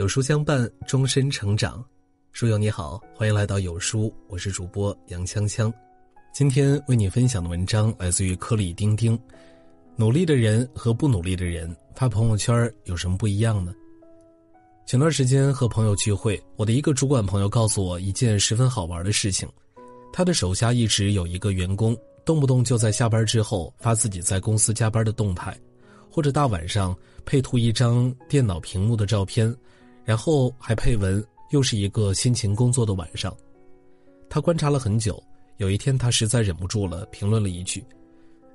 有书相伴，终身成长。书友你好，欢迎来到有书，我是主播杨锵锵。今天为你分享的文章来自于颗粒丁丁。努力的人和不努力的人发朋友圈有什么不一样呢？前段时间和朋友聚会，我的一个主管朋友告诉我一件十分好玩的事情：他的手下一直有一个员工，动不动就在下班之后发自己在公司加班的动态，或者大晚上配图一张电脑屏幕的照片。然后还配文，又是一个辛勤工作的晚上。他观察了很久，有一天他实在忍不住了，评论了一句：“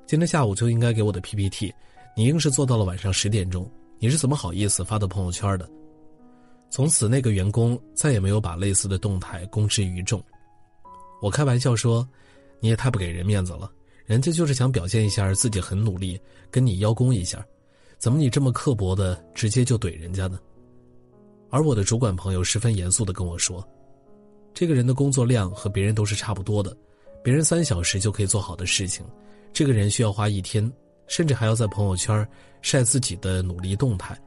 今天下午就应该给我的 PPT，你硬是做到了晚上十点钟，你是怎么好意思发到朋友圈的？”从此，那个员工再也没有把类似的动态公之于众。我开玩笑说：“你也太不给人面子了，人家就是想表现一下自己很努力，跟你邀功一下，怎么你这么刻薄的直接就怼人家呢？”而我的主管朋友十分严肃的跟我说：“这个人的工作量和别人都是差不多的，别人三小时就可以做好的事情，这个人需要花一天，甚至还要在朋友圈晒自己的努力动态，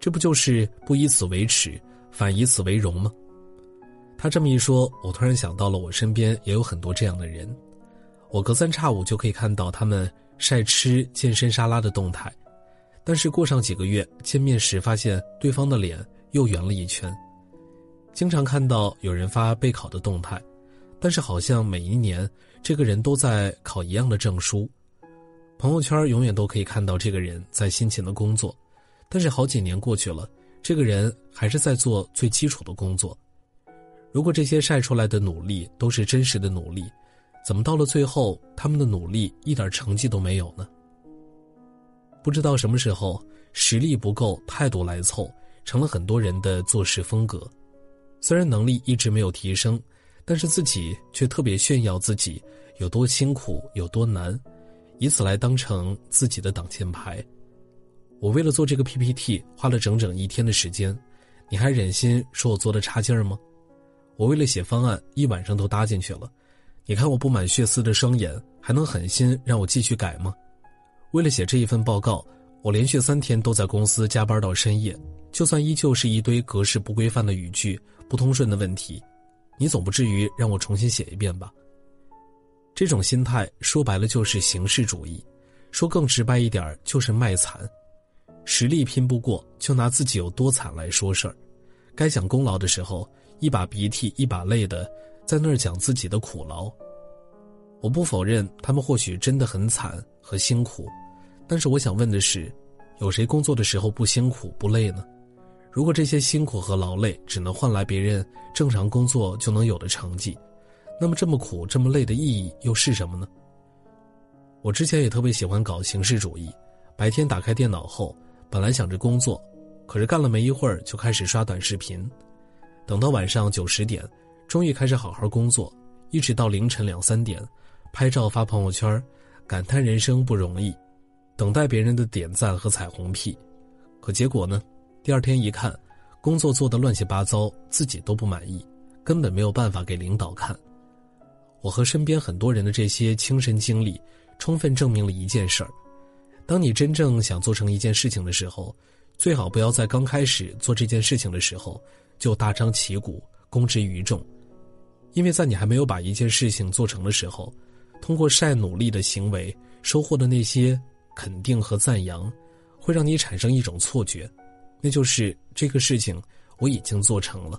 这不就是不以此为耻，反以此为荣吗？”他这么一说，我突然想到了我身边也有很多这样的人，我隔三差五就可以看到他们晒吃健身沙拉的动态，但是过上几个月见面时，发现对方的脸。又圆了一圈。经常看到有人发备考的动态，但是好像每一年这个人都在考一样的证书。朋友圈永远都可以看到这个人在辛勤的工作，但是好几年过去了，这个人还是在做最基础的工作。如果这些晒出来的努力都是真实的努力，怎么到了最后他们的努力一点成绩都没有呢？不知道什么时候实力不够，态度来凑。成了很多人的做事风格，虽然能力一直没有提升，但是自己却特别炫耀自己有多辛苦有多难，以此来当成自己的挡箭牌。我为了做这个 PPT 花了整整一天的时间，你还忍心说我做的差劲儿吗？我为了写方案一晚上都搭进去了，你看我布满血丝的双眼，还能狠心让我继续改吗？为了写这一份报告，我连续三天都在公司加班到深夜。就算依旧是一堆格式不规范的语句、不通顺的问题，你总不至于让我重新写一遍吧？这种心态说白了就是形式主义，说更直白一点就是卖惨。实力拼不过，就拿自己有多惨来说事儿。该讲功劳的时候，一把鼻涕一把泪的在那儿讲自己的苦劳。我不否认他们或许真的很惨和辛苦，但是我想问的是，有谁工作的时候不辛苦不累呢？如果这些辛苦和劳累只能换来别人正常工作就能有的成绩，那么这么苦这么累的意义又是什么呢？我之前也特别喜欢搞形式主义，白天打开电脑后，本来想着工作，可是干了没一会儿就开始刷短视频，等到晚上九十点，终于开始好好工作，一直到凌晨两三点，拍照发朋友圈，感叹人生不容易，等待别人的点赞和彩虹屁，可结果呢？第二天一看，工作做得乱七八糟，自己都不满意，根本没有办法给领导看。我和身边很多人的这些亲身经历，充分证明了一件事儿：当你真正想做成一件事情的时候，最好不要在刚开始做这件事情的时候就大张旗鼓公之于众，因为在你还没有把一件事情做成的时候，通过晒努力的行为收获的那些肯定和赞扬，会让你产生一种错觉。那就是这个事情我已经做成了。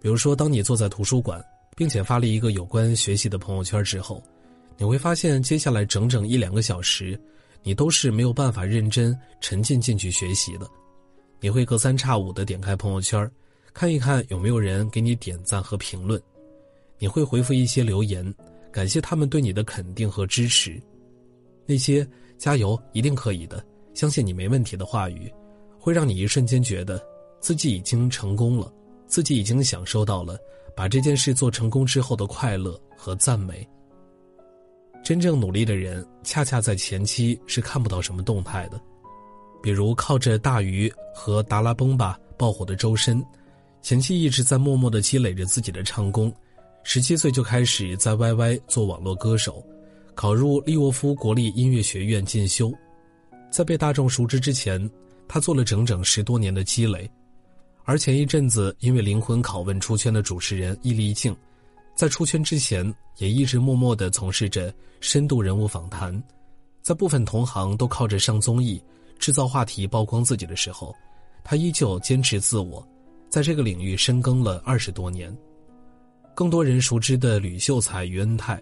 比如说，当你坐在图书馆，并且发了一个有关学习的朋友圈之后，你会发现，接下来整整一两个小时，你都是没有办法认真沉浸进去学习的。你会隔三差五的点开朋友圈，看一看有没有人给你点赞和评论，你会回复一些留言，感谢他们对你的肯定和支持，那些加油，一定可以的，相信你没问题的话语。会让你一瞬间觉得，自己已经成功了，自己已经享受到了把这件事做成功之后的快乐和赞美。真正努力的人，恰恰在前期是看不到什么动态的，比如靠着大鱼和达拉崩吧爆火的周深，前期一直在默默的积累着自己的唱功，十七岁就开始在 YY 做网络歌手，考入利沃夫国立音乐学院进修，在被大众熟知之前。他做了整整十多年的积累，而前一阵子因为灵魂拷问出圈的主持人易立竞，在出圈之前也一直默默地从事着深度人物访谈，在部分同行都靠着上综艺制造话题曝光自己的时候，他依旧坚持自我，在这个领域深耕了二十多年。更多人熟知的吕秀才、于恩泰，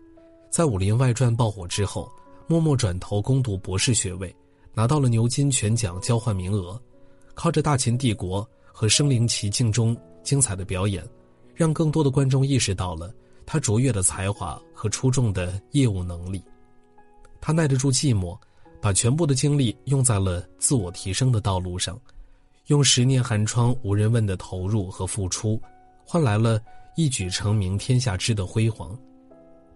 在《武林外传》爆火之后，默默转投攻读博士学位，拿到了牛津全奖交换名额，靠着《大秦帝国》和《身临其境》中精彩的表演，让更多的观众意识到了他卓越的才华和出众的业务能力。他耐得住寂寞，把全部的精力用在了自我提升的道路上，用十年寒窗无人问的投入和付出，换来了。一举成名天下知的辉煌，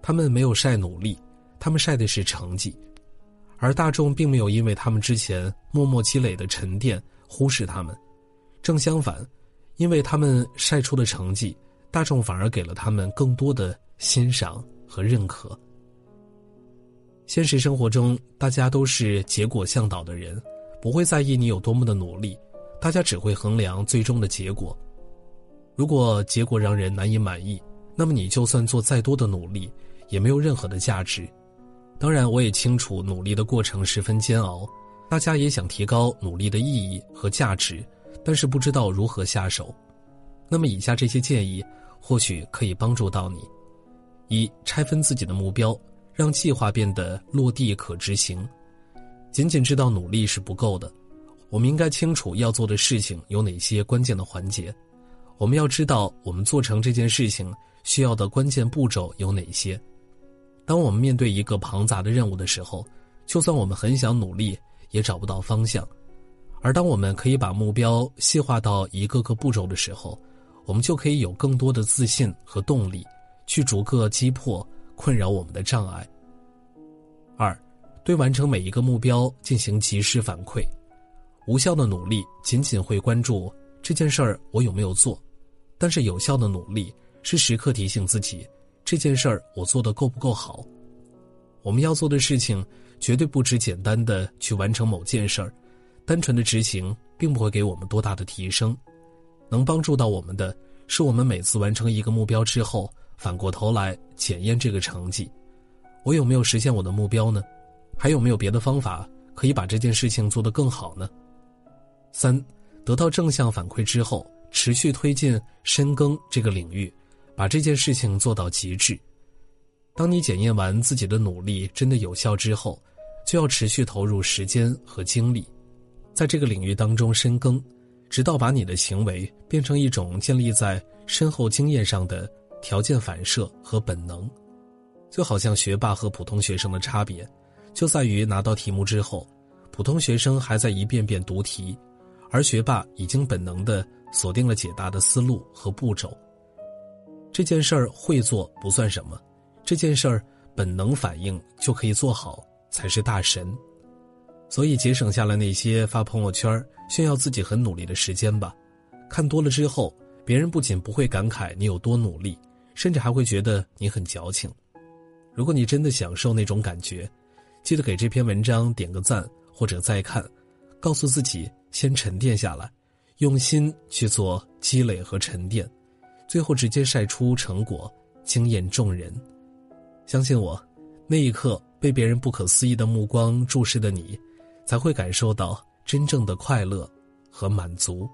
他们没有晒努力，他们晒的是成绩，而大众并没有因为他们之前默默积累的沉淀忽视他们，正相反，因为他们晒出的成绩，大众反而给了他们更多的欣赏和认可。现实生活中，大家都是结果向导的人，不会在意你有多么的努力，大家只会衡量最终的结果。如果结果让人难以满意，那么你就算做再多的努力，也没有任何的价值。当然，我也清楚努力的过程十分煎熬，大家也想提高努力的意义和价值，但是不知道如何下手。那么，以下这些建议或许可以帮助到你：一、拆分自己的目标，让计划变得落地可执行。仅仅知道努力是不够的，我们应该清楚要做的事情有哪些关键的环节。我们要知道，我们做成这件事情需要的关键步骤有哪些。当我们面对一个庞杂的任务的时候，就算我们很想努力，也找不到方向。而当我们可以把目标细化到一个个步骤的时候，我们就可以有更多的自信和动力，去逐个击破困扰我们的障碍。二，对完成每一个目标进行及时反馈。无效的努力仅仅会关注这件事儿我有没有做。但是有效的努力是时刻提醒自己，这件事儿我做的够不够好。我们要做的事情绝对不只简单的去完成某件事儿，单纯的执行并不会给我们多大的提升。能帮助到我们的是，我们每次完成一个目标之后，反过头来检验这个成绩，我有没有实现我的目标呢？还有没有别的方法可以把这件事情做得更好呢？三，得到正向反馈之后。持续推进深耕这个领域，把这件事情做到极致。当你检验完自己的努力真的有效之后，就要持续投入时间和精力，在这个领域当中深耕，直到把你的行为变成一种建立在深厚经验上的条件反射和本能。就好像学霸和普通学生的差别，就在于拿到题目之后，普通学生还在一遍遍读题，而学霸已经本能的。锁定了解答的思路和步骤。这件事儿会做不算什么，这件事儿本能反应就可以做好才是大神。所以节省下来那些发朋友圈炫耀自己很努力的时间吧。看多了之后，别人不仅不会感慨你有多努力，甚至还会觉得你很矫情。如果你真的享受那种感觉，记得给这篇文章点个赞或者再看，告诉自己先沉淀下来。用心去做积累和沉淀，最后直接晒出成果，惊艳众人。相信我，那一刻被别人不可思议的目光注视的你，才会感受到真正的快乐和满足。